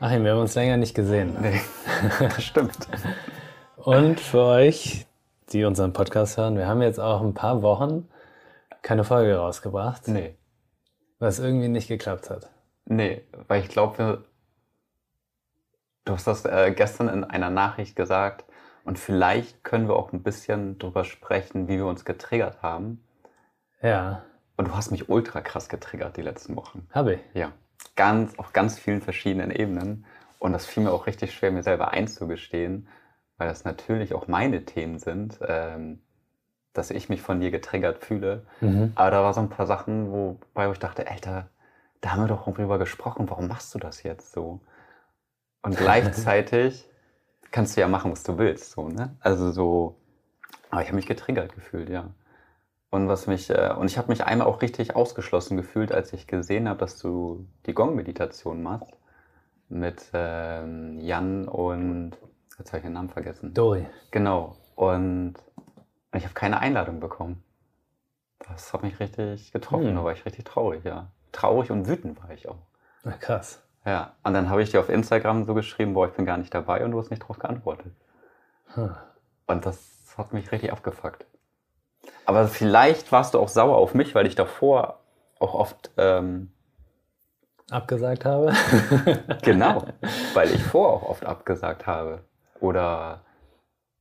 Achim, wir haben uns länger nicht gesehen. Nee, das stimmt. Und für euch, die unseren Podcast hören, wir haben jetzt auch ein paar Wochen keine Folge rausgebracht, Nee. was irgendwie nicht geklappt hat. Nee, weil ich glaube, du hast das äh, gestern in einer Nachricht gesagt und vielleicht können wir auch ein bisschen drüber sprechen, wie wir uns getriggert haben. Ja, Und du hast mich ultra krass getriggert die letzten Wochen. habe ich. Ja, ganz, auf ganz vielen verschiedenen Ebenen. Und das fiel mir auch richtig schwer, mir selber einzugestehen, weil das natürlich auch meine Themen sind, ähm, dass ich mich von dir getriggert fühle. Mhm. Aber da war so ein paar Sachen, wobei ich dachte, Alter, da haben wir doch drüber gesprochen, warum machst du das jetzt so? Und gleichzeitig kannst du ja machen, was du willst, so, ne? Also so, aber ich habe mich getriggert gefühlt, ja. Und was mich, äh, und ich habe mich einmal auch richtig ausgeschlossen gefühlt, als ich gesehen habe, dass du die Gong-Meditation machst mit ähm, Jan und jetzt habe ich den Namen vergessen. Dori. Genau. Und ich habe keine Einladung bekommen. Das hat mich richtig getroffen. Hm. Da war ich richtig traurig, ja. Traurig und wütend war ich auch. Na, krass. Ja. Und dann habe ich dir auf Instagram so geschrieben, boah, ich bin gar nicht dabei und du hast nicht drauf geantwortet. Hm. Und das hat mich richtig abgefuckt. Aber vielleicht warst du auch sauer auf mich, weil ich davor auch oft, ähm, Abgesagt habe. genau, weil ich vorher auch oft abgesagt habe. Oder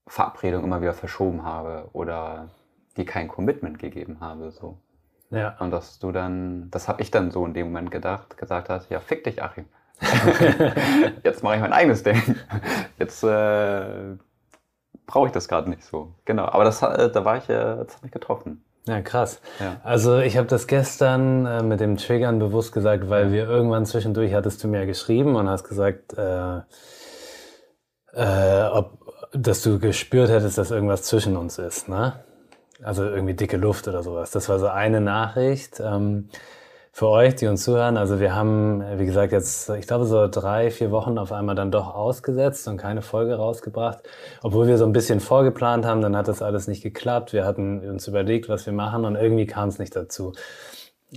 Verabredungen immer wieder verschoben habe. Oder dir kein Commitment gegeben habe, so. ja. Und dass du dann, das habe ich dann so in dem Moment gedacht, gesagt hast, ja, fick dich, Achim. Jetzt mache ich mein eigenes Ding. Jetzt äh, brauche ich das gerade nicht so. Genau, aber das, hat- äh, da war ich, äh, das hat mich getroffen. Ja, krass. Ja. Also ich habe das gestern äh, mit dem Triggern bewusst gesagt, weil wir irgendwann zwischendurch hattest du mir geschrieben und hast gesagt, äh, äh, ob, dass du gespürt hättest, dass irgendwas zwischen uns ist, ne? Also irgendwie dicke Luft oder sowas. Das war so eine Nachricht. Ähm, für euch, die uns zuhören, also wir haben, wie gesagt, jetzt, ich glaube, so drei, vier Wochen auf einmal dann doch ausgesetzt und keine Folge rausgebracht. Obwohl wir so ein bisschen vorgeplant haben, dann hat das alles nicht geklappt. Wir hatten uns überlegt, was wir machen und irgendwie kam es nicht dazu.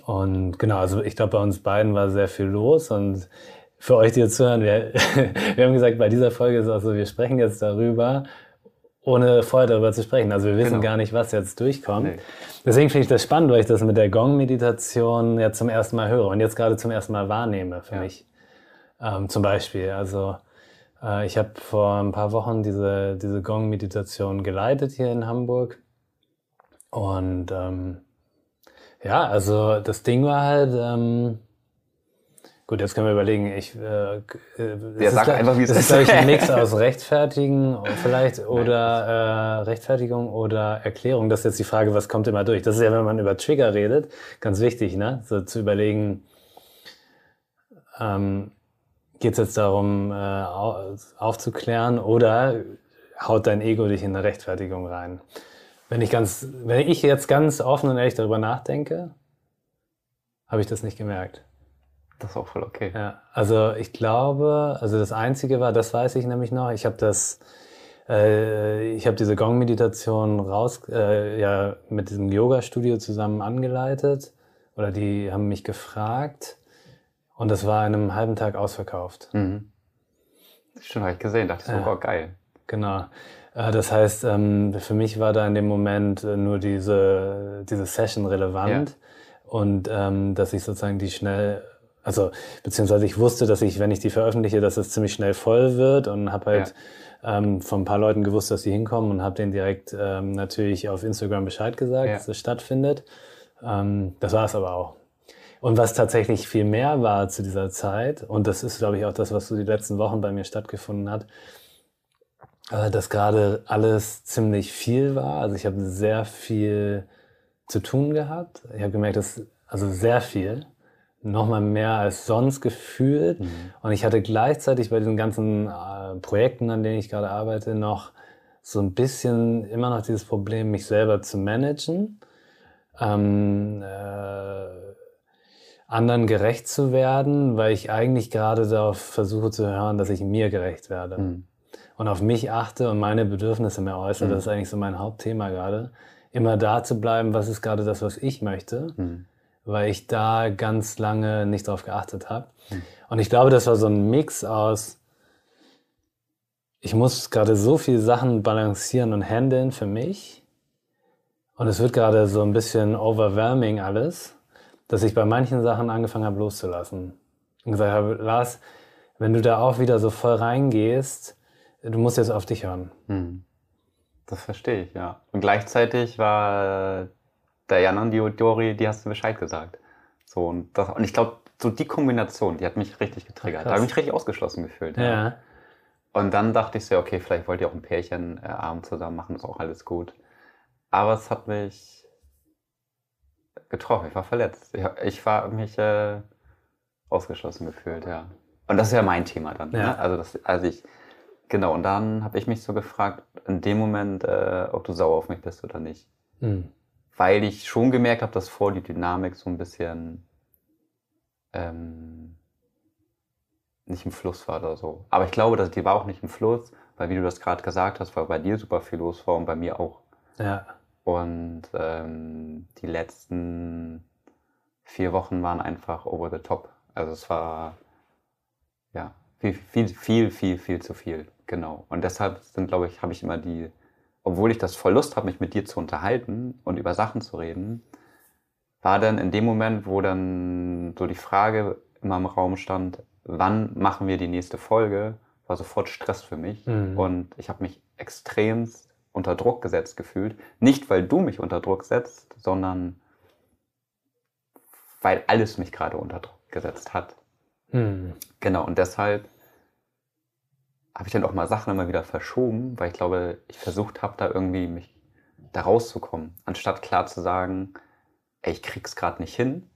Und genau, also ich glaube, bei uns beiden war sehr viel los und für euch, die jetzt zuhören, wir, wir haben gesagt, bei dieser Folge ist es auch so, wir sprechen jetzt darüber, ohne vorher darüber zu sprechen. Also wir wissen Genau. gar nicht, was jetzt durchkommt. Nee. Deswegen finde ich das spannend, weil ich das mit der Gong-Meditation jetzt zum ersten Mal höre und jetzt gerade zum ersten Mal wahrnehme für Ja. mich. Ähm, zum Beispiel, also äh, ich habe vor ein paar Wochen diese, diese Gong-Meditation geleitet hier in Hamburg. Und ähm, ja, also das Ding war halt, ähm, gut, jetzt können wir überlegen, ich, äh, äh, es ist sag glaub- einfach, wie es ist. ist. glaube ich, ein Mix aus Rechtfertigen vielleicht oder äh, Rechtfertigung oder Erklärung. Das ist jetzt die Frage, was kommt immer durch? Das ist ja, wenn man über Trigger redet, ganz wichtig, ne? So zu überlegen, ähm, geht es jetzt darum, äh, au- aufzuklären oder haut dein Ego dich in eine Rechtfertigung rein? Wenn ich ganz, wenn ich jetzt ganz offen und ehrlich darüber nachdenke, habe ich das nicht gemerkt. Das ist auch voll okay. Ja, also ich glaube, also das Einzige war, das weiß ich nämlich noch, ich habe das, äh, ich habe diese Gong-Meditation raus, äh, ja, mit diesem Yoga-Studio zusammen angeleitet oder die haben mich gefragt und das war in einem halben Tag ausverkauft. Mhm. Stimmt, habe ich gesehen. Dachte ich so, Ja. boah, geil. Genau. Äh, Das heißt, ähm, für mich war da in dem Moment äh, nur diese, diese Session relevant und ähm, dass ich sozusagen die schnell, also beziehungsweise ich wusste, dass ich, wenn ich die veröffentliche, dass es ziemlich schnell voll wird und habe halt ähm, von ein paar Leuten gewusst, dass sie hinkommen und habe denen direkt ähm, natürlich auf Instagram Bescheid gesagt, Ja. dass es stattfindet. Ähm, das war es aber auch. Und was tatsächlich viel mehr war zu dieser Zeit, und das ist, glaube ich, auch das, was so die letzten Wochen bei mir stattgefunden hat, äh, dass gerade alles ziemlich viel war. Also ich habe sehr viel zu tun gehabt. Ich habe gemerkt, dass also sehr viel, nochmal mehr als sonst gefühlt. Und ich hatte gleichzeitig bei diesen ganzen äh, Projekten, an denen ich gerade arbeite, noch so ein bisschen immer noch dieses Problem, mich selber zu managen, ähm, äh, anderen gerecht zu werden, weil ich eigentlich gerade darauf versuche zu hören, dass ich mir gerecht werde Mhm. und auf mich achte und meine Bedürfnisse mehr äußere. Mhm. Das ist eigentlich so mein Hauptthema gerade. Immer da zu bleiben, was ist gerade das, was ich möchte. Mhm. Weil ich da ganz lange nicht drauf geachtet habe. Hm. Und ich glaube, das war so ein Mix aus, ich muss gerade so viele Sachen balancieren und handeln für mich. Und es wird gerade so ein bisschen overwhelming alles, dass ich bei manchen Sachen angefangen habe loszulassen. Und gesagt habe, Lars, wenn du da auch wieder so voll reingehst, du musst jetzt auf dich hören. Hm. Das verstehe ich, ja. Und gleichzeitig war der Jan und die Dori, die hast du Bescheid gesagt. So, und, das, und ich glaube, so die Kombination, die hat mich richtig getriggert. Krass. Da habe ich mich richtig ausgeschlossen gefühlt. Ja. ja. Und dann dachte ich so, okay, vielleicht wollt ihr auch ein Pärchen äh, Abend zusammen machen, ist auch alles gut. Aber es hat mich getroffen, ich war verletzt. Ich, ich war mich äh, ausgeschlossen gefühlt, ja. Und das ist ja mein Thema dann. Ja. Ne? Also, das, also ich, genau, und dann habe ich mich so gefragt, in dem Moment, äh, ob du sauer auf mich bist oder nicht. Mhm. Weil ich schon gemerkt habe, dass vor die Dynamik so ein bisschen ähm, nicht im Fluss war oder so. Aber ich glaube, dass die war auch nicht im Fluss, weil wie du das gerade gesagt hast, weil bei dir super viel los war und bei mir auch. Ja. Und ähm, die letzten vier Wochen waren einfach over the top. Also es war ja viel, viel, viel, viel, viel zu viel. Genau. Und deshalb sind, glaube ich, habe ich immer die, obwohl ich das voll Lust habe, mich mit dir zu unterhalten und über Sachen zu reden, war dann in dem Moment, wo dann so die Frage immer im Raum stand, wann machen wir die nächste Folge, war sofort Stress für mich. Mhm. Und ich habe mich extrem unter Druck gesetzt gefühlt. Nicht, weil du mich unter Druck setzt, sondern weil alles mich gerade unter Druck gesetzt hat. Mhm. Genau, und deshalb habe ich dann auch mal Sachen immer wieder verschoben, weil ich glaube, ich versucht habe, da irgendwie mich da rauszukommen. Anstatt klar zu sagen, ey, ich krieg's gerade nicht hin.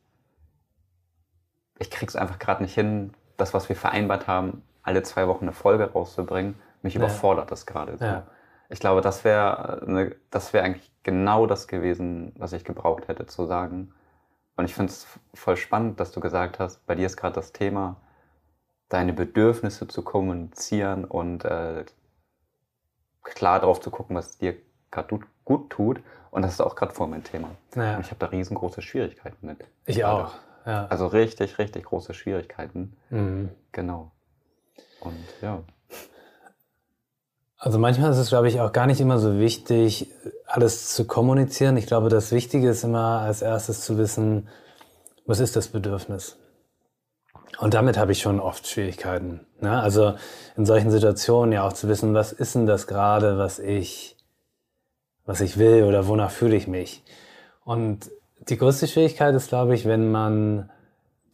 Ich krieg's einfach gerade nicht hin, das, was wir vereinbart haben, alle zwei Wochen eine Folge rauszubringen, mich ja. überfordert das gerade so. Ja. Ich glaube, das wäre ne, das wäre eigentlich genau das gewesen, was ich gebraucht hätte zu sagen. Und ich finde es voll spannend, dass du gesagt hast, bei dir ist gerade das Thema, deine Bedürfnisse zu kommunizieren und äh, klar drauf zu gucken, was dir gerade gut tut. Und das ist auch gerade vor mein Thema. Ja. Und ich habe da riesengroße Schwierigkeiten mit. Ich auch. Ja. Also richtig, richtig große Schwierigkeiten. Mhm. Genau. Und ja. Also manchmal ist es, glaube ich, auch gar nicht immer so wichtig, alles zu kommunizieren. Ich glaube, das Wichtige ist immer als erstes zu wissen, was ist das Bedürfnis? Und damit habe ich schon oft Schwierigkeiten. Ne? Also in solchen Situationen ja auch zu wissen, was ist denn das gerade, was ich, was ich will oder wonach fühle ich mich? Und die größte Schwierigkeit ist, glaube ich, wenn man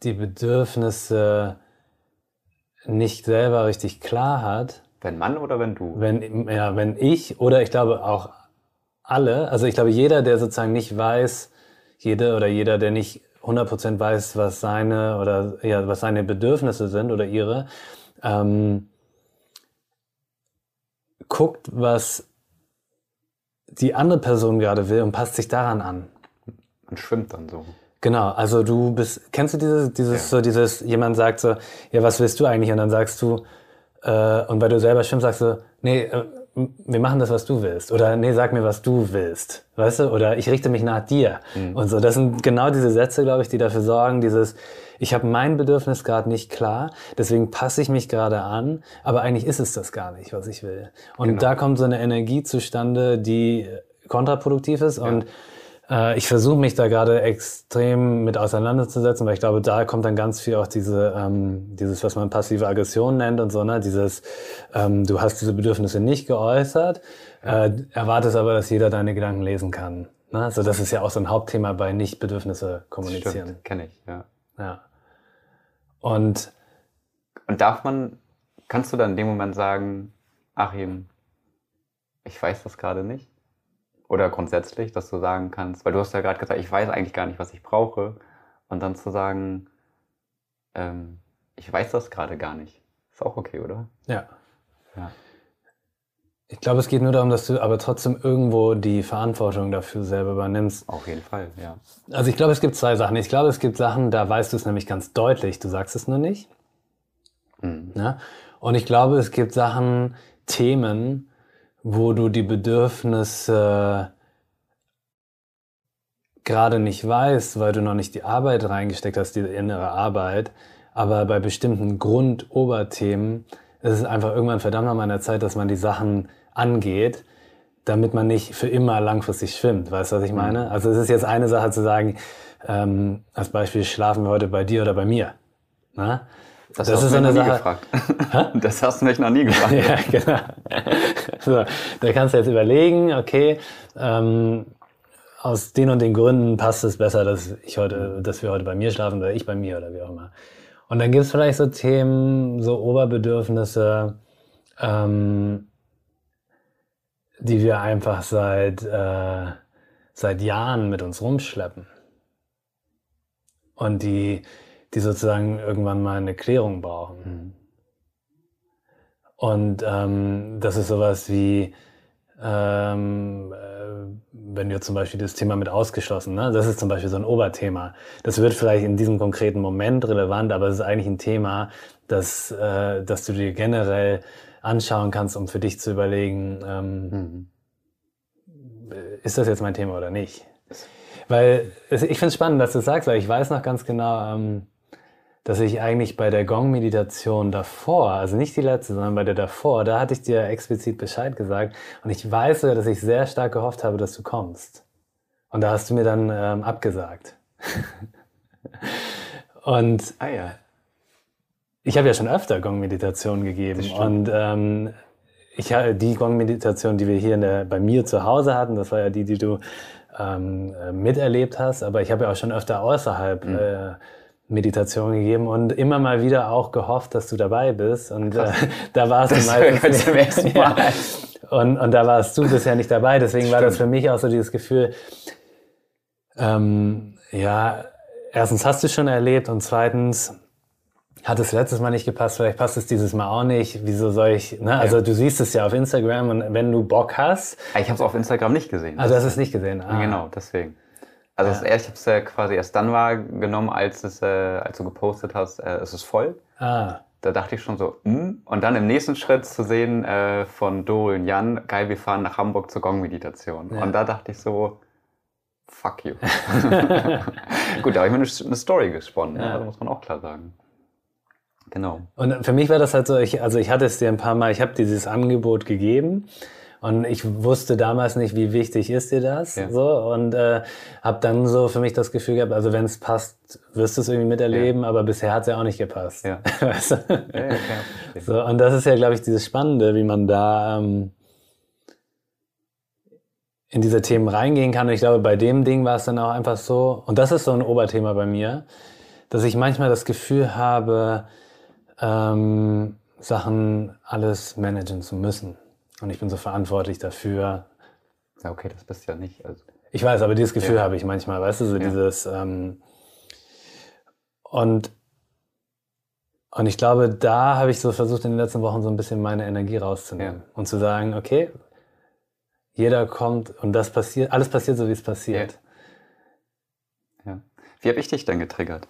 die Bedürfnisse nicht selber richtig klar hat. Wenn Mann oder wenn du? Wenn, ja, wenn ich oder ich glaube auch alle, also ich glaube jeder, der sozusagen nicht weiß, jede oder jeder, der nicht 100% weiß, was seine oder ja, was seine Bedürfnisse sind oder ihre, ähm, guckt, was die andere Person gerade will und passt sich daran an man schwimmt dann so. Genau, also du bist, kennst du dieses, dieses, ja. so dieses, jemand sagt so, ja, was willst du eigentlich? Und dann sagst du, äh, und weil du selber schwimmst, sagst du, nee, äh, wir machen das, was du willst. Oder nee, sag mir, was du willst. Weißt du? Oder ich richte mich nach dir. Mhm. Und so, das sind genau diese Sätze, glaube ich, die dafür sorgen, dieses, ich habe mein Bedürfnis gerade nicht klar, deswegen passe ich mich gerade an, aber eigentlich ist es das gar nicht, was ich will. Und genau. da kommt so eine Energie zustande, die kontraproduktiv ist ja. und äh, ich versuche mich da gerade extrem mit auseinanderzusetzen, weil ich glaube, da kommt dann ganz viel auch diese, ähm, dieses, was man passive Aggression nennt und so, ne? Dieses, ähm, du hast diese Bedürfnisse nicht geäußert, äh, erwartest aber, dass jeder deine Gedanken lesen kann. Ne? Also das ist ja auch so ein Hauptthema bei Nicht-Bedürfnisse kommunizieren. Kenne ich, ja. Ja. Und, und darf man, kannst du dann in dem Moment sagen, Achim, ich weiß das gerade nicht? Oder grundsätzlich, dass du sagen kannst, weil du hast ja gerade gesagt, ich weiß eigentlich gar nicht, was ich brauche. Und dann zu sagen, ähm, ich weiß das gerade gar nicht. Ist auch okay, oder? Ja. ja. Ich glaube, es geht nur darum, dass du aber trotzdem irgendwo die Verantwortung dafür selber übernimmst. Auf jeden Fall, ja. Also ich glaube, es gibt zwei Sachen. Ich glaube, es gibt Sachen, da weißt du es nämlich ganz deutlich, du sagst es nur nicht. Mhm. Ja? Und ich glaube, es gibt Sachen, Themen, wo du die Bedürfnisse gerade nicht weißt, weil du noch nicht die Arbeit reingesteckt hast, die innere Arbeit, aber bei bestimmten Grundoberthemen ist es einfach irgendwann verdammt an meiner Zeit, dass man die Sachen angeht, damit man nicht für immer langfristig schwimmt. Weißt du, was ich meine? Mhm. Also es ist jetzt eine Sache zu sagen, ähm, als Beispiel, schlafen wir heute bei dir oder bei mir? Na? Das, hast du mich noch nie gefragt. Das hast du mich noch nie gefragt. ja, genau. So, da kannst du jetzt überlegen, okay, ähm, aus den und den Gründen passt es besser, dass ich heute, dass wir heute bei mir schlafen oder ich bei mir oder wie auch immer. Und dann gibt es vielleicht so Themen, so Oberbedürfnisse, ähm, die wir einfach seit, äh, seit Jahren mit uns rumschleppen. Und die, die sozusagen irgendwann mal eine Klärung brauchen. Mhm. Und ähm, das ist sowas wie, ähm, äh, wenn du zum Beispiel das Thema mit ausgeschlossen, ne? das ist zum Beispiel so ein Oberthema. Das wird vielleicht in diesem konkreten Moment relevant, aber es ist eigentlich ein Thema, das, äh, das du dir generell anschauen kannst, um für dich zu überlegen, ähm, Mhm. ist das jetzt mein Thema oder nicht? Weil es, ich finde es spannend, dass du das sagst, weil ich weiß noch ganz genau, ähm, dass ich eigentlich bei der Gong-Meditation davor, also nicht die letzte, sondern bei der davor, da hatte ich dir explizit Bescheid gesagt und ich weiß sogar, dass ich sehr stark gehofft habe, dass du kommst. Und da hast du mir dann ähm, abgesagt. und Ah ja. ich habe ja schon öfter Gong-Meditationen gegeben und ähm, ich die Gong-Meditation, die wir hier der, bei mir zu Hause hatten, das war ja die, die du ähm, äh, miterlebt hast, aber ich habe ja auch schon öfter außerhalb Mhm. äh, Meditationen gegeben und immer mal wieder auch gehofft, dass du dabei bist und äh, da warst Das du meistens zum ersten Mal. und, und da warst du bisher nicht dabei, deswegen war das für mich auch so dieses Gefühl, ähm, ja, erstens hast du schon erlebt und zweitens hat es letztes Mal nicht gepasst, vielleicht passt es dieses Mal auch nicht. Wieso soll ich, ne? Also Ja. du siehst es ja auf Instagram und wenn du Bock hast, Ich habe es auf Instagram nicht gesehen. also du hast es nicht gesehen. Ah. Genau, deswegen. Also das erst, ich habe es äh, quasi erst dann wahrgenommen, als, es, äh, als du gepostet hast, äh, es ist voll. Ah, Da dachte ich schon so, hm. und dann im nächsten Schritt zu sehen äh, von Doro und Jan, geil, wir fahren nach Hamburg zur Gong-Meditation. Ja. Und da dachte ich so, fuck you. Gut, da habe ich mir eine, eine Story gesponnen, Ja. ja. das muss man auch klar sagen. Genau. Und für mich war das halt so, ich, also ich hatte es dir ein paar Mal, ich habe dieses Angebot gegeben und ich wusste damals nicht, wie wichtig ist dir das, Ja. so und äh, habe dann so für mich das Gefühl gehabt, also wenn es passt, wirst du es irgendwie miterleben, aber bisher hat es ja auch nicht gepasst. Ja. Weißt du? Ja, ja. So, und das ist ja, glaube ich, dieses Spannende, wie man da ähm, in diese Themen reingehen kann. Und ich glaube, bei dem Ding war es dann auch einfach so, und das ist so ein Oberthema bei mir, dass ich manchmal das Gefühl habe, ähm, Sachen alles managen zu müssen. Und ich bin so verantwortlich dafür. Ja, okay, das bist du ja nicht. Also, Ich weiß, aber dieses Gefühl Ja. habe ich manchmal, weißt du, so Ja. dieses ähm, und und ich glaube, da habe ich so versucht in den letzten Wochen so ein bisschen meine Energie rauszunehmen Ja. und zu sagen, okay, jeder kommt und das passiert, alles passiert so wie es passiert. ja. Wie habe ich dich denn getriggert?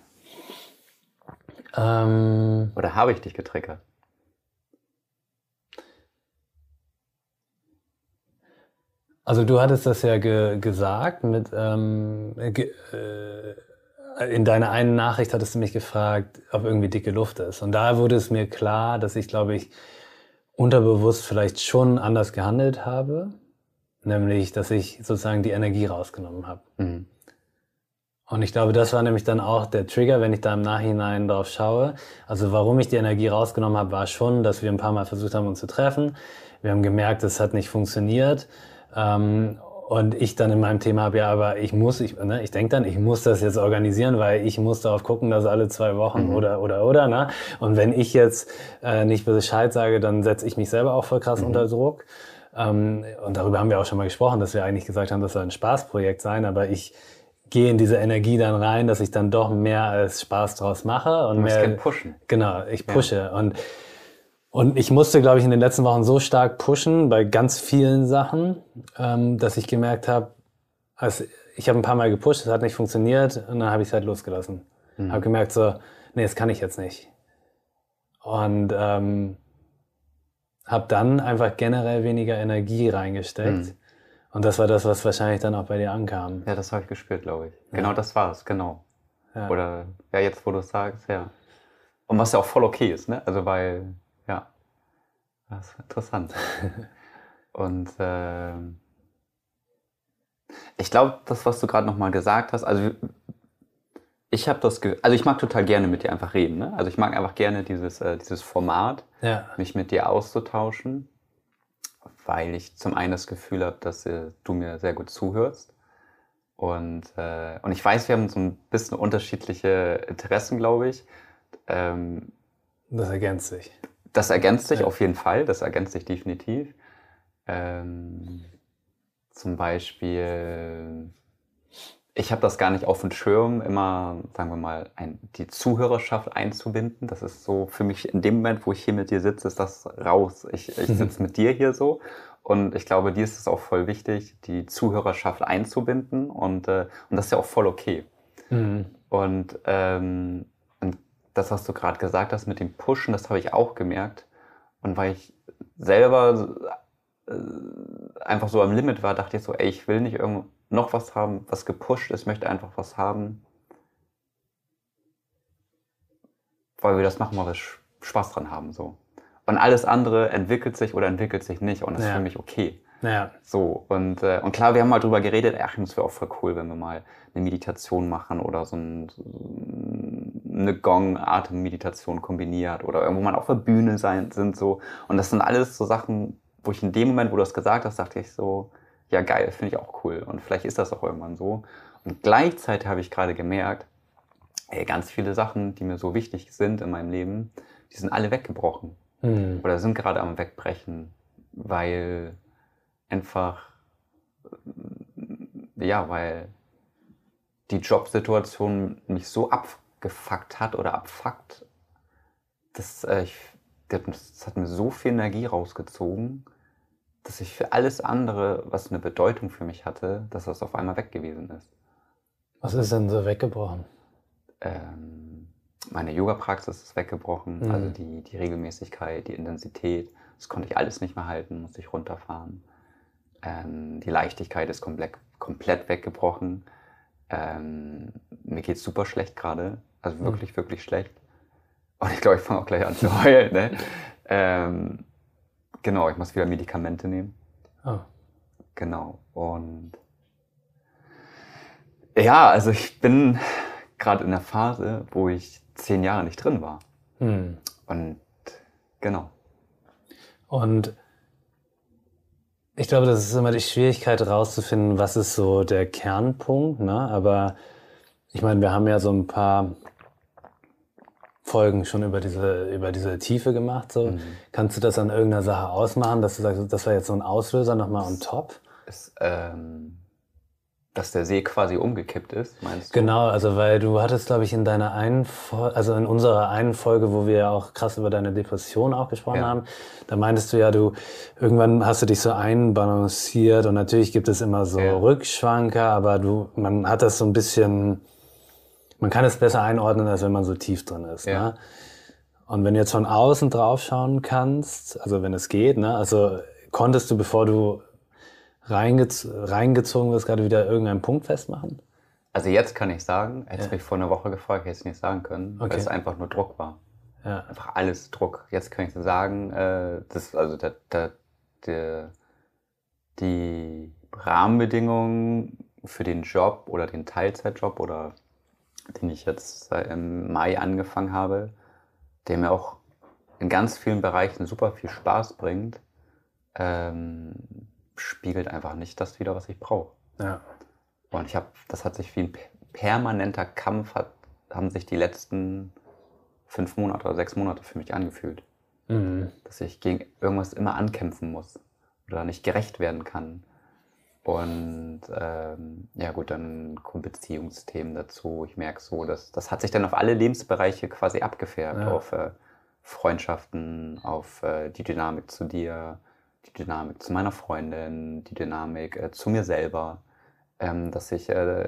Ähm, Oder habe ich dich getriggert? Also du hattest das ja ge gesagt mit ähm, ge äh, in deiner einen Nachricht hattest du mich gefragt, ob irgendwie dicke Luft ist. Und da wurde es mir klar, dass ich, glaube ich, unterbewusst vielleicht schon anders gehandelt habe. Nämlich, dass ich sozusagen die Energie rausgenommen habe. Mhm. Und ich glaube, das war nämlich dann auch der Trigger, wenn ich da im Nachhinein drauf schaue. Also warum ich die Energie rausgenommen habe, war schon, dass wir ein paar Mal versucht haben, uns zu treffen. Wir haben gemerkt, es hat nicht funktioniert. Ähm, und ich dann in meinem Thema habe, ja, aber ich muss, ich, ne, ich denke dann, ich muss das jetzt organisieren, weil ich muss darauf gucken, dass alle zwei Wochen Mhm. oder, oder, oder, ne? Und wenn ich jetzt äh, nicht Bescheid sage, dann setze ich mich selber auch voll krass Mhm. unter Druck. Ähm, und darüber haben wir auch schon mal gesprochen, dass wir eigentlich gesagt haben, das soll ein Spaßprojekt sein, aber ich gehe in diese Energie dann rein, dass ich dann doch mehr als Spaß draus mache und Du musst mehr pushen. Genau, ich pushe und und ich musste, glaube ich, in den letzten Wochen so stark pushen bei ganz vielen Sachen, ähm, dass ich gemerkt habe, also ich habe ein paar Mal gepusht, es hat nicht funktioniert und dann habe ich es halt losgelassen. Mhm. Habe gemerkt so, nee, das kann ich jetzt nicht. Und ähm, habe dann einfach generell weniger Energie reingesteckt. Mhm. Und das war das, was wahrscheinlich dann auch bei dir ankam. Ja, das habe ich gespürt, glaube ich. Genau ja. das war es, genau. Ja. Oder ja, jetzt, wo du es sagst, ja. Und was ja auch voll okay ist, ne? Also weil, das ist interessant. Und äh, ich glaube, das, was du gerade nochmal gesagt hast, also ich habe das, also ich mag total gerne mit dir einfach reden. Ne? Also ich mag einfach gerne dieses, äh, dieses Format, ja. mich mit dir auszutauschen, weil ich zum einen das Gefühl habe, dass äh, du mir sehr gut zuhörst. Und, äh, und ich weiß, wir haben so ein bisschen unterschiedliche Interessen, glaube ich. Ähm, das ergänzt sich. Das ergänzt sich ja. auf jeden Fall, das ergänzt sich definitiv. Ähm, zum Beispiel, ich habe das gar nicht auf dem Schirm, immer, sagen wir mal, ein, die Zuhörerschaft einzubinden. Das ist so für mich in dem Moment, wo ich hier mit dir sitze, ist das raus. Ich, ich sitze mit dir hier so. Und ich glaube, dir ist es auch voll wichtig, die Zuhörerschaft einzubinden. Und, äh, und das ist ja auch voll okay. Mhm. Und, ähm, und das, was du gerade gesagt hast mit dem Pushen, das habe ich auch gemerkt. Und weil ich selber äh, einfach so am Limit war, dachte ich so, ey, ich will nicht irgend noch was haben, was gepusht ist, möchte einfach was haben, weil wir das machen, weil wir Spaß dran haben, so. Und alles andere entwickelt sich oder entwickelt sich nicht und das ja. ist für mich okay. Ja. So, und, äh, und klar, wir haben mal drüber geredet, ach, das wäre auch voll cool, wenn wir mal eine Meditation machen oder so, ein, so eine Gong-Atemmeditation kombiniert oder irgendwo mal auf der Bühne sein, sind so. Und das sind alles so Sachen, wo ich in dem Moment, wo du das gesagt hast, dachte ich so, ja geil, finde ich auch cool. Und vielleicht ist das auch irgendwann so. Und gleichzeitig habe ich gerade gemerkt, ey, ganz viele Sachen, die mir so wichtig sind in meinem Leben, die sind alle weggebrochen. Mhm. Oder sind gerade am Wegbrechen, weil einfach, ja, weil die Jobsituation mich so abgefuckt hat oder abfuckt, dass äh, ich das hat mir so viel Energie rausgezogen, dass ich für alles andere, was eine Bedeutung für mich hatte, dass das auf einmal weg gewesen ist. Was ist denn so weggebrochen? Ähm, meine Yoga-Praxis ist weggebrochen, mhm. also die, die Regelmäßigkeit, die Intensität, das konnte ich alles nicht mehr halten, musste ich runterfahren. Ähm, die Leichtigkeit ist komplett, komplett weggebrochen. Ähm, mir geht es super schlecht gerade, also mhm. wirklich, mhm. wirklich schlecht. Und ich glaube, ich fange auch gleich an zu heulen. Ne? Ähm, genau, ich muss wieder Medikamente nehmen. Oh. Genau. Und ja, also ich bin gerade in der Phase, wo ich zehn Jahre nicht drin war. Hm. Und genau. Und ich glaube, das ist immer die Schwierigkeit herauszufinden, was ist so der Kernpunkt. Ne? Aber ich meine, wir haben ja so ein paar Folgen schon über diese, über diese Tiefe gemacht. So. Mhm. Kannst du das an irgendeiner Sache ausmachen, dass du sagst, das war jetzt so ein Auslöser nochmal on top? Ist, ähm, dass der See quasi umgekippt ist, meinst du? Genau, also weil du hattest, glaube ich, in deiner einen, also in unserer einen Folge, wo wir auch krass über deine Depression auch gesprochen ja. haben, da meintest du ja, du irgendwann hast du dich so einbalanciert und natürlich gibt es immer so ja. Rückschwanker, aber du, man hat das so ein bisschen man kann es besser einordnen, als wenn man so tief drin ist. Ja. Ne? Und wenn du jetzt von außen drauf schauen kannst, also wenn es geht, ne? also konntest du, bevor du reingez reingezogen wirst, gerade wieder irgendeinen Punkt festmachen? Also jetzt kann ich sagen, hätte ja. mich vor einer Woche gefragt, hätte ich nicht sagen können, okay. weil es einfach nur Druck war. Ja. Einfach alles Druck. Jetzt kann ich sagen, äh, das, also der, der, der, die Rahmenbedingungen für den Job oder den Teilzeitjob oder den ich jetzt im Mai angefangen habe, der mir auch in ganz vielen Bereichen super viel Spaß bringt, ähm, spiegelt einfach nicht das wieder, was ich brauche. Ja. Und ich habe, das hat sich wie ein permanenter Kampf, hat, haben sich die letzten fünf Monate oder sechs Monate für mich angefühlt. Mhm. Dass ich gegen irgendwas immer ankämpfen muss oder nicht gerecht werden kann. Und ähm, ja gut, dann kommen Beziehungsthemen dazu. Ich merke so, dass das hat sich dann auf alle Lebensbereiche quasi abgefärbt. Ja. Auf äh, Freundschaften, auf äh, die Dynamik zu dir, die Dynamik zu meiner Freundin, die Dynamik äh, zu mir selber. Ähm, dass ich äh,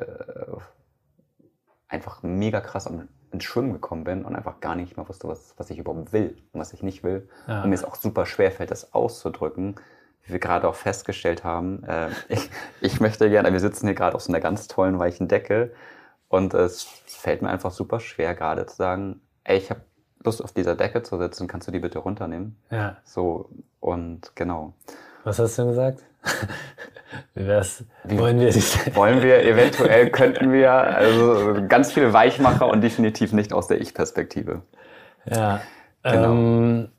einfach mega krass ins Schwimmen gekommen bin und einfach gar nicht mehr wusste, was, was ich überhaupt will und was ich nicht will. Ja. Und mir es auch super schwer fällt, das auszudrücken, wie wir gerade auch festgestellt haben, äh, ich, ich möchte gerne, wir sitzen hier gerade auf so einer ganz tollen, weichen Decke und es fällt mir einfach super schwer, gerade zu sagen, ey, ich habe Lust auf dieser Decke zu sitzen, kannst du die bitte runternehmen? Ja. So, und genau. Was hast du gesagt? Wie wär's? Wie wollen wir dich? Wollen wir, eventuell könnten wir, also ganz viele Weichmacher und definitiv nicht aus der Ich-Perspektive. Ja. Genau. Ähm,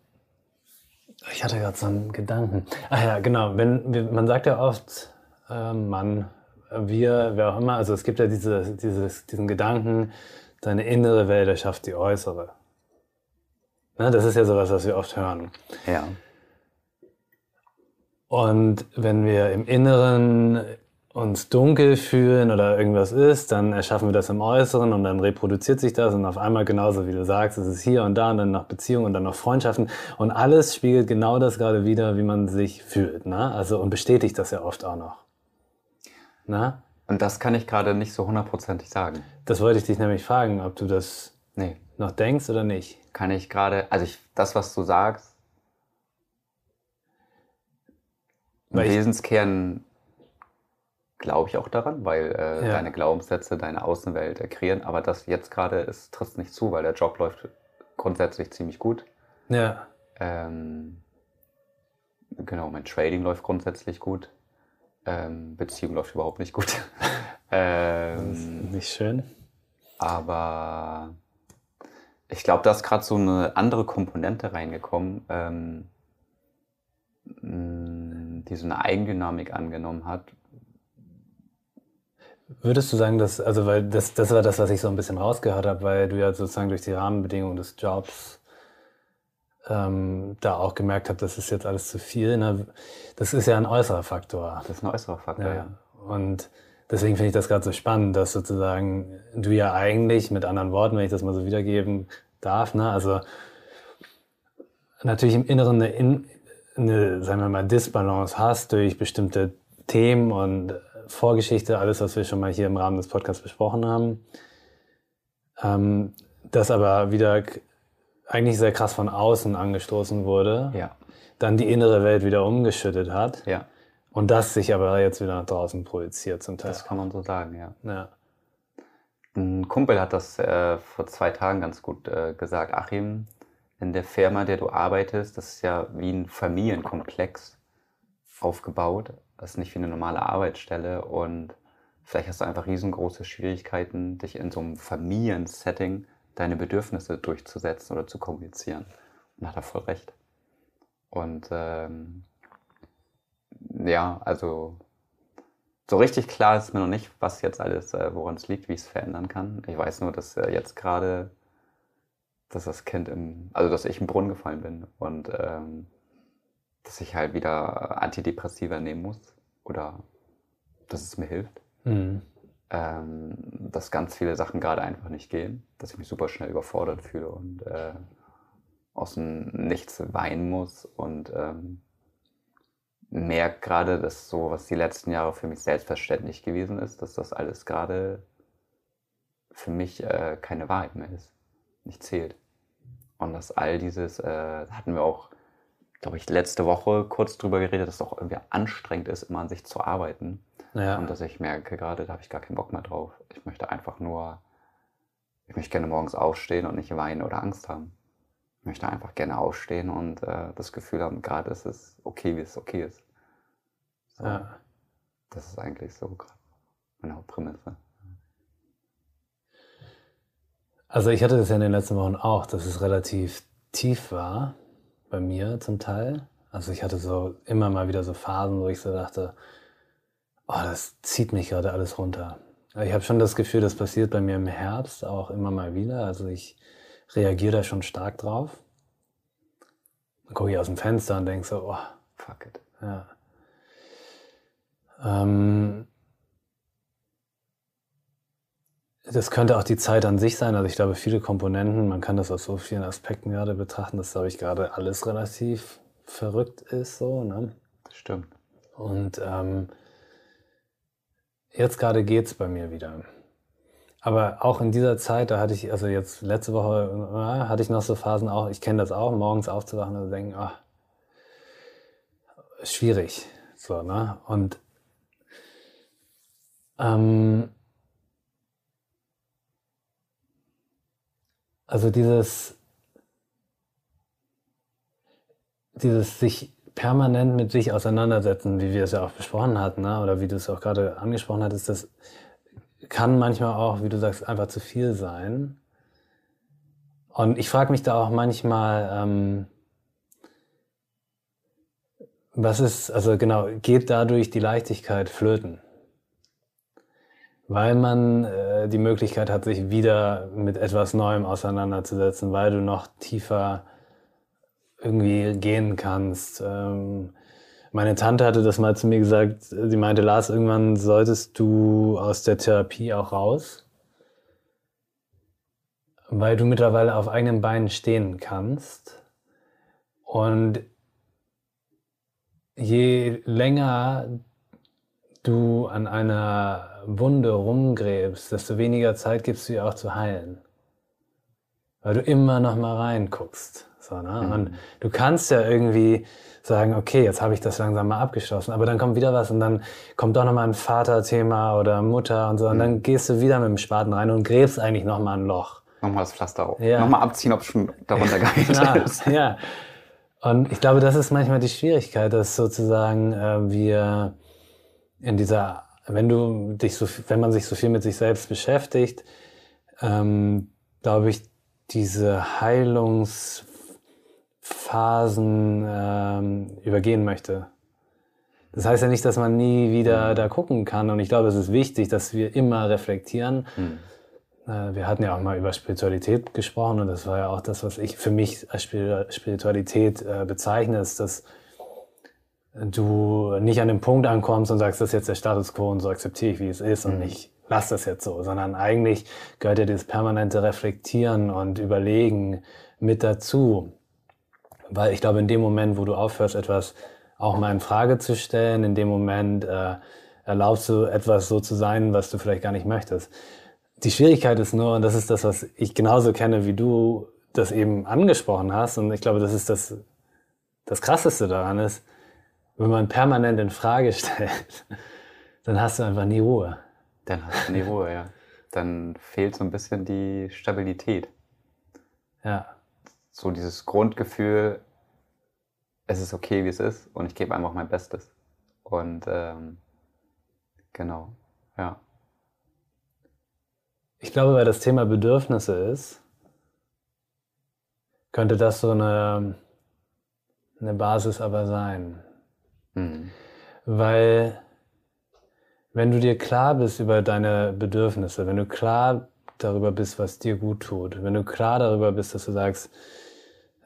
ich hatte gerade so einen Gedanken. Ach ja, genau. Wenn, man sagt ja oft, äh, Mann, wir, wer auch immer, also es gibt ja diese, dieses, diesen Gedanken, deine innere Welt erschafft die äußere. Ne, das ist ja sowas, was wir oft hören. Ja. Und wenn wir im Inneren uns dunkel fühlen oder irgendwas ist, dann erschaffen wir das im Äußeren und dann reproduziert sich das und auf einmal genauso wie du sagst, es ist hier und da und dann noch Beziehungen und dann noch Freundschaften und alles spiegelt genau das gerade wieder, wie man sich fühlt, ne? Also und bestätigt das ja oft auch noch. Na? Und das kann ich gerade nicht so hundertprozentig sagen. Das wollte ich dich nämlich fragen, ob du das nee. Noch denkst oder nicht. Kann ich gerade, also ich, das, was du sagst, im Wesenskern glaube ich auch daran, weil äh, ja. deine Glaubenssätze deine Außenwelt erkreieren. Aber das jetzt gerade ist, trifft nicht zu, weil der Job läuft grundsätzlich ziemlich gut. Ja. Ähm, genau, mein Trading läuft grundsätzlich gut. Ähm, Beziehung läuft überhaupt nicht gut. ähm, nicht schön. Aber ich glaube, da ist gerade so eine andere Komponente reingekommen. Ähm, die so eine Eigendynamik angenommen hat. Würdest du sagen, dass, also weil das, das war das, was ich so ein bisschen rausgehört habe, weil du ja sozusagen durch die Rahmenbedingungen des Jobs ähm, da auch gemerkt hast, das ist jetzt alles zu viel. Ne? Das ist ja ein äußerer Faktor. Das ist ein äußerer Faktor, ja. ja. Und deswegen finde ich das gerade so spannend, dass sozusagen du ja eigentlich, mit anderen Worten, wenn ich das mal so wiedergeben darf, ne, also natürlich im Inneren eine in, eine, sagen wir mal, Disbalance hast durch bestimmte Themen und Vorgeschichte, alles, was wir schon mal hier im Rahmen des Podcasts besprochen haben, ähm, das aber wieder eigentlich sehr krass von außen angestoßen wurde, ja. dann die innere Welt wieder umgeschüttet hat ja. und das sich aber jetzt wieder nach draußen projiziert zum Teil. Das kann man so sagen, ja. ja. Ein Kumpel hat das äh, vor zwei Tagen ganz gut äh, gesagt. Achim, in der Firma, der du arbeitest, das ist ja wie ein Familienkomplex aufgebaut. Das ist nicht wie eine normale Arbeitsstelle und vielleicht hast du einfach riesengroße Schwierigkeiten, dich in so einem Familiensetting deine Bedürfnisse durchzusetzen oder zu kommunizieren. Und hat er voll recht. Und ähm, ja, also so richtig klar ist mir noch nicht, was jetzt alles, äh, woran es liegt, wie ich es verändern kann. Ich weiß nur, dass äh, jetzt gerade dass das Kind im, also dass ich im Brunnen gefallen bin und ähm, dass ich halt wieder Antidepressiva nehmen muss oder dass es mir hilft. Mhm. Ähm, dass ganz viele Sachen gerade einfach nicht gehen, dass ich mich super schnell überfordert fühle und äh, aus dem Nichts weinen muss und ähm, merke gerade, dass so, was die letzten Jahre für mich selbstverständlich gewesen ist, dass das alles gerade für mich äh, keine Wahrheit mehr ist, nicht zählt. Und dass all dieses, äh, hatten wir auch, glaube ich, letzte Woche kurz drüber geredet, dass es auch irgendwie anstrengend ist, immer an sich zu arbeiten. Ja. Und dass ich merke gerade, da habe ich gar keinen Bock mehr drauf. Ich möchte einfach nur, ich möchte gerne morgens aufstehen und nicht weinen oder Angst haben. Ich möchte einfach gerne aufstehen und äh, das Gefühl haben, gerade ist es okay, wie es okay ist. So. Ja. Das ist eigentlich so gerade meine Hauptprämisse. Also ich hatte das ja in den letzten Wochen auch, dass es relativ tief war, bei mir zum Teil. Also ich hatte so immer mal wieder so Phasen, wo ich so dachte, oh, das zieht mich gerade alles runter. Ich habe schon das Gefühl, das passiert bei mir im Herbst auch immer mal wieder. Also ich reagiere da schon stark drauf. Dann gucke ich aus dem Fenster und denke so, oh, fuck it. Ja. Ähm, Das könnte auch die Zeit an sich sein. Also ich glaube, viele Komponenten, man kann das aus so vielen Aspekten gerade betrachten, dass, glaube ich, gerade alles relativ verrückt ist. So, ne? Stimmt. Und ähm, jetzt gerade geht es bei mir wieder. Aber auch in dieser Zeit, da hatte ich, also jetzt letzte Woche, äh, hatte ich noch so Phasen auch, ich kenne das auch, morgens aufzuwachen und zu denken, ach, schwierig. So, ne? Und ähm, also dieses, dieses sich permanent mit sich auseinandersetzen, wie wir es ja auch besprochen hatten, ne? oder wie du es auch gerade angesprochen hattest, das kann manchmal auch, wie du sagst, einfach zu viel sein. Und ich frage mich da auch manchmal, ähm, was ist, also genau, geht dadurch die Leichtigkeit flöten? Weil man äh, die Möglichkeit hat, sich wieder mit etwas Neuem auseinanderzusetzen, weil du noch tiefer irgendwie gehen kannst. Ähm, meine Tante hatte das mal zu mir gesagt, sie meinte, Lars, irgendwann solltest du aus der Therapie auch raus, weil du mittlerweile auf eigenen Beinen stehen kannst. Und je länger du an einer Wunde rumgräbst, desto weniger Zeit gibst du ihr auch zu heilen. Weil du immer noch mal reinguckst. So, ne? Mhm. Und du kannst ja irgendwie sagen, okay, jetzt habe ich das langsam mal abgeschlossen, aber dann kommt wieder was und dann kommt doch nochmal ein Vaterthema oder Mutter und so und mhm. dann gehst du wieder mit dem Spaten rein und gräbst eigentlich nochmal ein Loch. Nochmal das Pflaster auf. Ja. Nochmal abziehen, ob es schon darunter gegangen ja, ist. Ja. Und ich glaube, das ist manchmal die Schwierigkeit, dass sozusagen äh, wir in dieser, wenn du dich so, wenn man sich so viel mit sich selbst beschäftigt, ähm, glaube ich, diese Heilungsphasen ähm, übergehen möchte. Das heißt ja nicht, dass man nie wieder mhm. da gucken kann. Und ich glaube, es ist wichtig, dass wir immer reflektieren. Mhm. Äh, wir hatten ja auch mal über Spiritualität gesprochen und das war ja auch das, was ich für mich als Spiritualität äh, bezeichne, ist, dass du nicht an dem Punkt ankommst und sagst, das ist jetzt der Status quo und so akzeptiere ich, wie es ist und mhm. ich lasse das jetzt so, sondern eigentlich gehört ja dieses permanente Reflektieren und Überlegen mit dazu. Weil ich glaube, in dem Moment, wo du aufhörst, etwas auch mal in Frage zu stellen, in dem Moment äh, erlaubst du etwas so zu sein, was du vielleicht gar nicht möchtest. Die Schwierigkeit ist nur, und das ist das, was ich genauso kenne, wie du das eben angesprochen hast, und ich glaube, das ist das, das Krasseste daran ist, wenn man permanent in Frage stellt, dann hast du einfach nie Ruhe. Dann hast du nie Ruhe, ja. Dann fehlt so ein bisschen die Stabilität. Ja. So dieses Grundgefühl, es ist okay, wie es ist und ich gebe einfach mein Bestes. Und ähm, genau, ja. Ich glaube, weil das Thema Bedürfnisse ist, könnte das so eine, eine Basis aber sein. Mhm. Weil wenn du dir klar bist über deine Bedürfnisse, wenn du klar darüber bist, was dir gut tut, wenn du klar darüber bist, dass du sagst,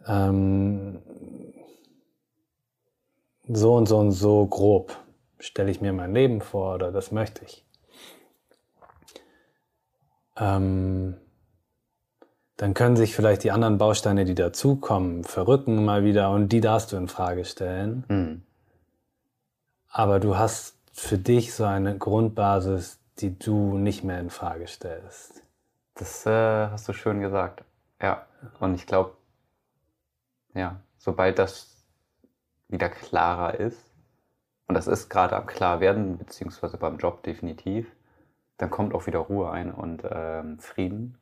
ähm, so und so und so grob stelle ich mir mein Leben vor oder das möchte ich, ähm, dann können sich vielleicht die anderen Bausteine, die dazukommen, verrücken mal wieder und die darfst du in Frage stellen. Mhm. Aber du hast für dich so eine Grundbasis, die du nicht mehr in Frage stellst. Das äh, hast du schön gesagt. Ja. Und ich glaube, ja, sobald das wieder klarer ist, und das ist gerade am Klarwerden, beziehungsweise beim Job definitiv, dann kommt auch wieder Ruhe ein und ähm, Frieden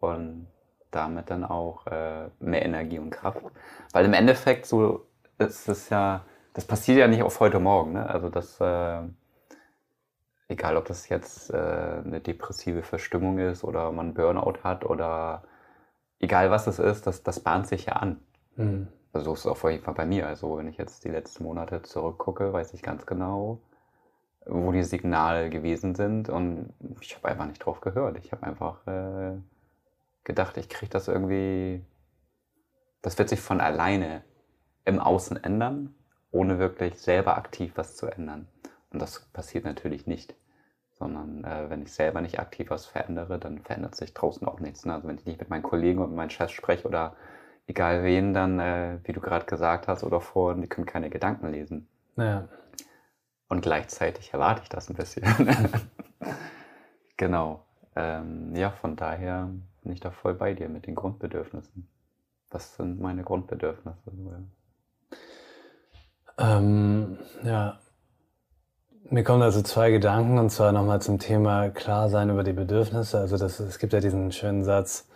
und damit dann auch äh, mehr Energie und Kraft. Weil im Endeffekt so ist es ja, das passiert ja nicht auf heute Morgen. Ne? Also das, äh, egal ob das jetzt äh, eine depressive Verstimmung ist oder man Burnout hat oder egal was es ist, das, das bahnt sich ja an. Mhm. Also so ist es auf jeden Fall bei mir. Also wenn ich jetzt die letzten Monate zurückgucke, weiß ich ganz genau, wo die Signale gewesen sind und ich habe einfach nicht drauf gehört. Ich habe einfach äh, gedacht, ich kriege das irgendwie, das wird sich von alleine im Außen ändern ohne wirklich selber aktiv was zu ändern. Und das passiert natürlich nicht. Sondern äh, wenn ich selber nicht aktiv was verändere, dann verändert sich draußen auch nichts. Ne? Also wenn ich nicht mit meinen Kollegen und meinen Chefs spreche oder egal wen, dann, äh, wie du gerade gesagt hast oder vorhin, die können keine Gedanken lesen. Ja. Und gleichzeitig erwarte ich das ein bisschen. genau. Ähm, ja, von daher bin ich da voll bei dir mit den Grundbedürfnissen. Was sind meine Grundbedürfnisse? Ähm, ja, mir kommen also zwei Gedanken und zwar nochmal zum Thema Klarsein über die Bedürfnisse. Also das, es gibt ja diesen schönen Satz,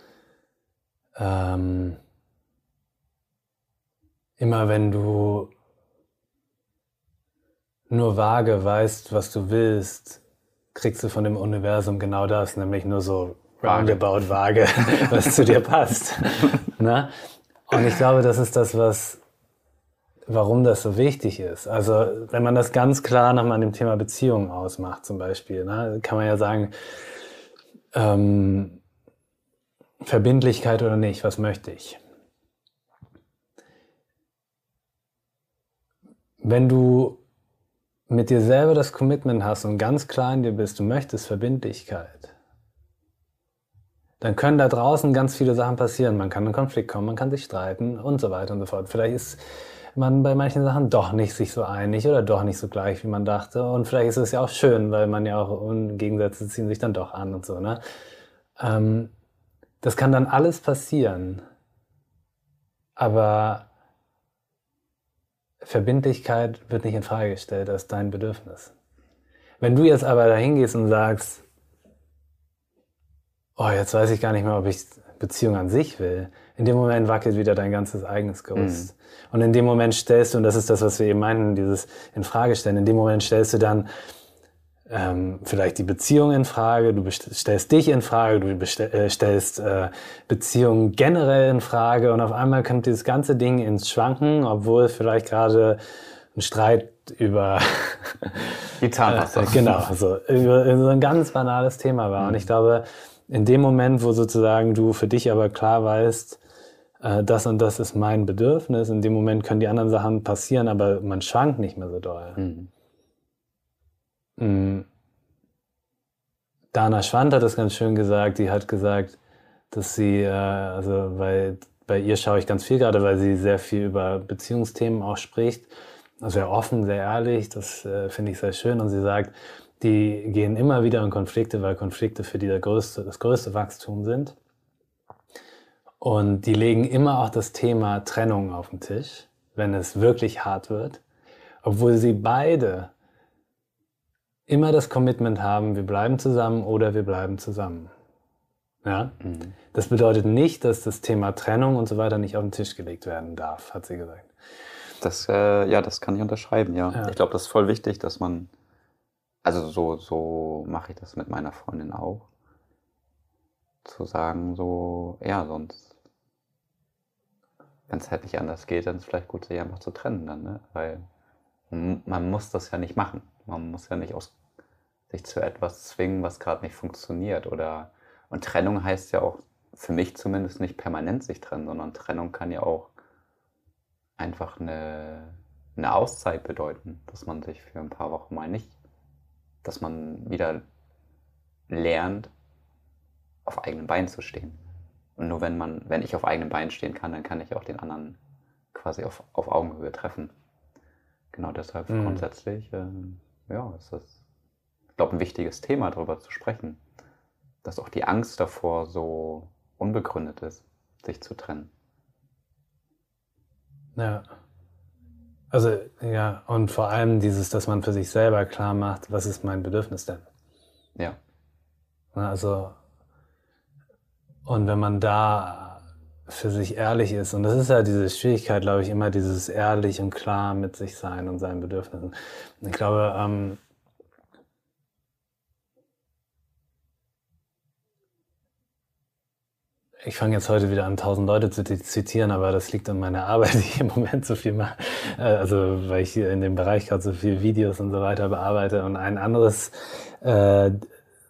ähm, immer wenn du nur vage weißt, was du willst, kriegst du von dem Universum genau das, nämlich nur so roundabout vage, was zu dir passt. Na? Und ich glaube, das ist das, was, warum das so wichtig ist. Also, wenn man das ganz klar nochmal an dem Thema Beziehungen ausmacht, zum Beispiel, ne, kann man ja sagen, ähm, Verbindlichkeit oder nicht, was möchte ich? Wenn du mit dir selber das Commitment hast und ganz klar in dir bist, du möchtest Verbindlichkeit, dann können da draußen ganz viele Sachen passieren. Man kann in Konflikt kommen, man kann sich streiten und so weiter und so fort. Vielleicht ist man bei manchen Sachen doch nicht sich so einig oder doch nicht so gleich, wie man dachte. Und vielleicht ist es ja auch schön, weil man ja auch Gegensätze ziehen sich dann doch an und so. Ne? Ähm, das kann dann alles passieren. Aber Verbindlichkeit wird nicht in Frage gestellt als dein Bedürfnis. Wenn du jetzt aber dahin gehst und sagst, oh, jetzt weiß ich gar nicht mehr, ob ich Beziehung an sich will, in dem Moment wackelt wieder dein ganzes eigenes Gerüst. Mhm. Und in dem Moment stellst du, und das ist das, was wir eben meinten, dieses in Frage stellen, in dem Moment stellst du dann ähm, vielleicht die Beziehung in Frage, du stellst dich in Frage, du äh, stellst äh, Beziehungen generell in Frage und auf einmal kommt dieses ganze Ding ins Schwanken, obwohl vielleicht gerade ein Streit über die Zahnpasta. äh, genau, so über, über so ein ganz banales Thema war. Mhm. Und ich glaube, in dem Moment, wo sozusagen du für dich aber klar weißt, äh, das und das ist mein Bedürfnis, in dem Moment können die anderen Sachen passieren, aber man schwankt nicht mehr so doll. Mhm. Mhm. Dana Schwand hat das ganz schön gesagt. Die hat gesagt, dass sie, äh, also weil bei ihr schaue ich ganz viel gerade, weil sie sehr viel über Beziehungsthemen auch spricht. Also sehr offen, sehr ehrlich. Das äh, finde ich sehr schön. Und sie sagt, die gehen immer wieder in Konflikte, weil Konflikte für die größte, das größte Wachstum sind. Und die legen immer auch das Thema Trennung auf den Tisch, wenn es wirklich hart wird, obwohl sie beide immer das Commitment haben, wir bleiben zusammen oder wir bleiben zusammen. Ja? Mhm. Das bedeutet nicht, dass das Thema Trennung und so weiter nicht auf den Tisch gelegt werden darf, hat sie gesagt. Das, äh, ja, das kann ich unterschreiben, ja. ja. Ich glaube, das ist voll wichtig, dass man, also so, so mache ich das mit meiner Freundin auch, zu sagen, so, ja, sonst, wenn es halt nicht anders geht, dann ist es vielleicht gut, sich einfach zu trennen dann, ne? Weil man muss das ja nicht machen. Man muss ja nicht aus, sich zu etwas zwingen, was gerade nicht funktioniert. Oder, und Trennung heißt ja auch, für mich zumindest, nicht permanent sich trennen, sondern Trennung kann ja auch einfach eine, eine Auszeit bedeuten, dass man sich für ein paar Wochen mal nicht, dass man wieder lernt, auf eigenen Beinen zu stehen. Und nur wenn man, wenn ich auf eigenen Beinen stehen kann, dann kann ich auch den anderen quasi auf, auf Augenhöhe treffen. Genau deshalb mhm. grundsätzlich, äh, ja, ist das, ich glaube, ein wichtiges Thema, darüber zu sprechen. Dass auch die Angst davor so unbegründet ist, sich zu trennen. Ja. Also, ja, und vor allem dieses, dass man für sich selber klar macht, was ist mein Bedürfnis denn? Ja. Also, und wenn man da für sich ehrlich ist. Und das ist ja diese Schwierigkeit, glaube ich, immer dieses ehrlich und klar mit sich sein und seinen Bedürfnissen. Ich glaube, ähm, ich fange jetzt heute wieder an, tausend Leute zu zitieren, aber das liegt an meiner Arbeit, die ich im Moment so viel mache. Äh, also, weil ich hier in dem Bereich gerade so viele Videos und so weiter bearbeite. Und ein anderes äh,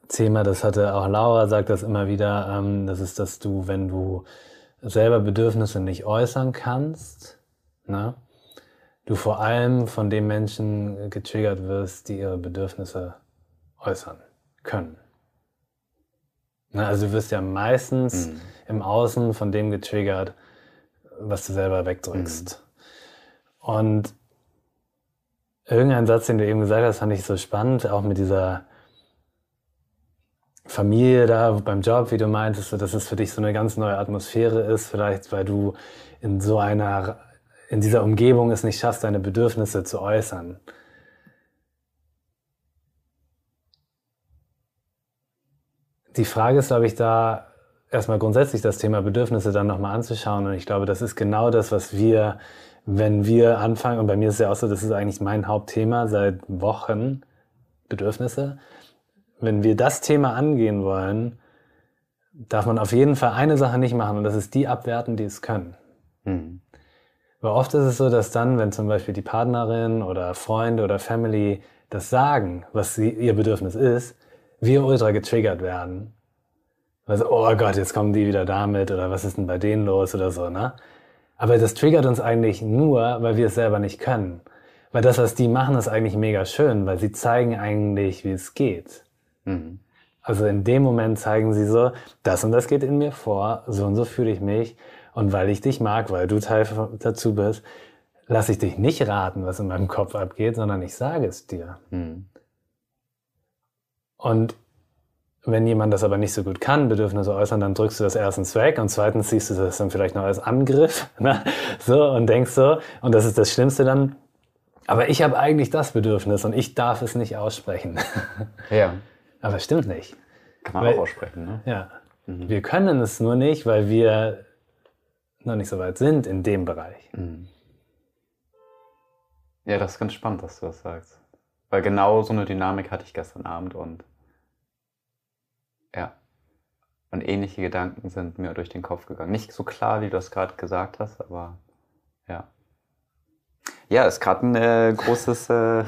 Thema, das hatte auch Laura, sagt das immer wieder, ähm, das ist, dass du, wenn du selber Bedürfnisse nicht äußern kannst, ne, du vor allem von den Menschen getriggert wirst, die ihre Bedürfnisse äußern können. Ne, also du wirst ja meistens mhm. im Außen von dem getriggert, was du selber wegdrückst. Mhm. Und irgendein Satz, den du eben gesagt hast, fand ich so spannend, auch mit dieser Familie da beim Job, wie du meintest, dass es für dich so eine ganz neue Atmosphäre ist, vielleicht weil du in so einer in dieser Umgebung es nicht schaffst, deine Bedürfnisse zu äußern. Die Frage ist, glaube ich, da erstmal grundsätzlich das Thema Bedürfnisse dann nochmal anzuschauen. Und ich glaube, das ist genau das, was wir, wenn wir anfangen, und bei mir ist es ja auch so, das ist eigentlich mein Hauptthema seit Wochen, Bedürfnisse. Wenn wir das Thema angehen wollen, darf man auf jeden Fall eine Sache nicht machen und das ist die abwerten, die es können. Mhm. Weil oft ist es so, dass dann, wenn zum Beispiel die Partnerin oder Freunde oder Family das sagen, was sie, ihr Bedürfnis ist, wir ultra getriggert werden. Also, oh Gott, jetzt kommen die wieder damit oder was ist denn bei denen los oder so, ne? Aber das triggert uns eigentlich nur, weil wir es selber nicht können. Weil das, was die machen, ist eigentlich mega schön, weil sie zeigen eigentlich, wie es geht. Mhm. Also in dem Moment zeigen sie so, das und das geht in mir vor, so und so fühle ich mich. Und weil ich dich mag, weil du Teil dazu bist, lasse ich dich nicht raten, was in meinem Kopf abgeht, sondern ich sage es dir. Mhm. Und wenn jemand das aber nicht so gut kann, Bedürfnisse äußern, dann drückst du das erstens weg und zweitens siehst du das dann vielleicht noch als Angriff, ne? so und denkst so, und das ist das Schlimmste dann. Aber ich habe eigentlich das Bedürfnis und ich darf es nicht aussprechen. Ja. Aber es stimmt nicht. Kann man weil, auch aussprechen, ne? Ja. Mhm. Wir können es nur nicht, weil wir noch nicht so weit sind in dem Bereich. Mhm. Ja, das ist ganz spannend, dass du das sagst. Weil genau so eine Dynamik hatte ich gestern Abend und ja. Und ähnliche Gedanken sind mir durch den Kopf gegangen. Nicht so klar, wie du das gerade gesagt hast, aber ja. Ja, ist gerade ein äh, großes äh,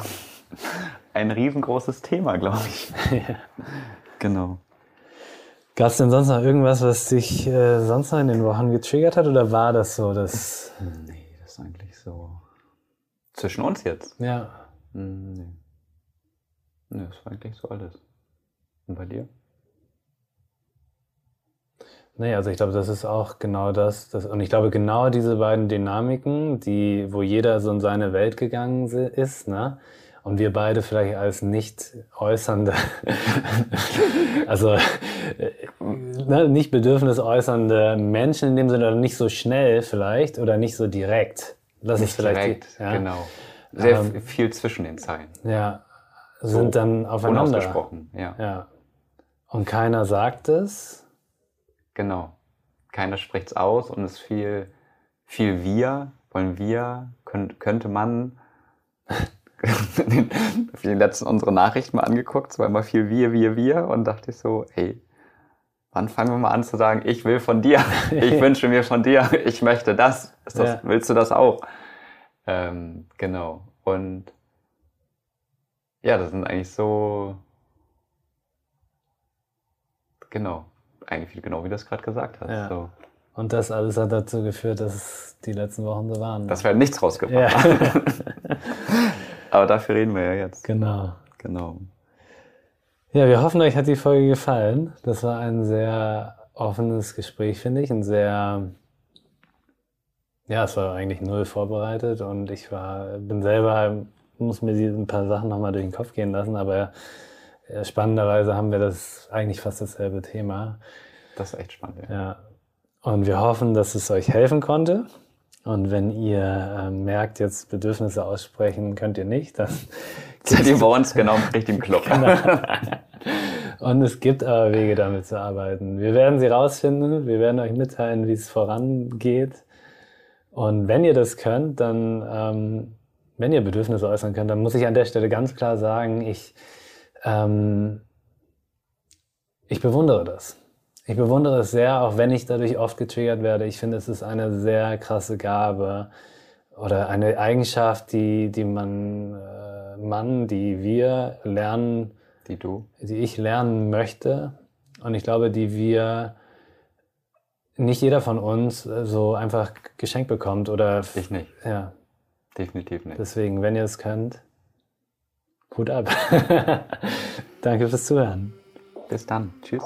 ein riesengroßes Thema, glaube ich. ja. Genau. Gab es denn sonst noch irgendwas, was dich äh, sonst noch in den Wochen getriggert hat oder war das so? Dass nee, das ist eigentlich so. Zwischen uns jetzt? Ja. Hm, nee. Nee, das war eigentlich so alles. Und bei dir? Nee, also ich glaube, das ist auch genau das, das. Und ich glaube, genau diese beiden Dynamiken, die, wo jeder so in seine Welt gegangen ist, ne? Und wir beide vielleicht als nicht äußernde, also äh, ne, nicht bedürfnis äußernde Menschen in dem Sinne, oder nicht so schnell vielleicht oder nicht so direkt. Lass nicht vielleicht direkt, die, ja. genau. Sehr ähm, viel zwischen den Zeilen. Ja, sind so dann aufeinander. Unausgesprochen, ja. ja. Und keiner sagt es. Genau. Keiner spricht es aus und es ist viel, viel wir, wollen wir, könnt, könnte man habe die letzten unsere Nachrichten mal angeguckt, es war immer viel wir, wir, wir und dachte ich so, ey, wann fangen wir mal an zu sagen, ich will von dir, ich wünsche mir von dir, ich möchte das, das ja. willst du das auch? Ähm, genau. Und ja, das sind eigentlich so, genau, eigentlich viel genau, wie du es gerade gesagt hast. Ja. So. Und das alles hat dazu geführt, dass es die letzten Wochen so waren. Dass wir halt nichts rausgebracht ja. Aber dafür reden wir ja jetzt. Genau. Genau. Ja, wir hoffen, euch hat die Folge gefallen. Das war ein sehr offenes Gespräch, finde ich. Ein sehr, ja, es war eigentlich null vorbereitet und ich war, bin selber, muss mir ein paar Sachen nochmal durch den Kopf gehen lassen, aber spannenderweise haben wir das eigentlich fast dasselbe Thema. Das ist echt spannend. Ja. ja. Und wir hoffen, dass es euch helfen konnte. Und wenn ihr äh, merkt, jetzt Bedürfnisse aussprechen könnt ihr nicht, dann seid ihr bei uns genau im richtigen Club. Genau. Und es gibt aber Wege, damit zu arbeiten. Wir werden sie rausfinden. Wir werden euch mitteilen, wie es vorangeht. Und wenn ihr das könnt, dann, ähm, wenn ihr Bedürfnisse äußern könnt, dann muss ich an der Stelle ganz klar sagen, ich, ähm, ich bewundere das. Ich bewundere es sehr, auch wenn ich dadurch oft getriggert werde. Ich finde, es ist eine sehr krasse Gabe oder eine Eigenschaft, die, die man, äh, Mann, die wir lernen, die du, die ich lernen möchte. Und ich glaube, die wir, nicht jeder von uns so einfach geschenkt bekommt oder. Ich nicht. Ja. Definitiv nicht. Deswegen, wenn ihr es könnt, Hut ab. Danke fürs Zuhören. Bis dann. Tschüss.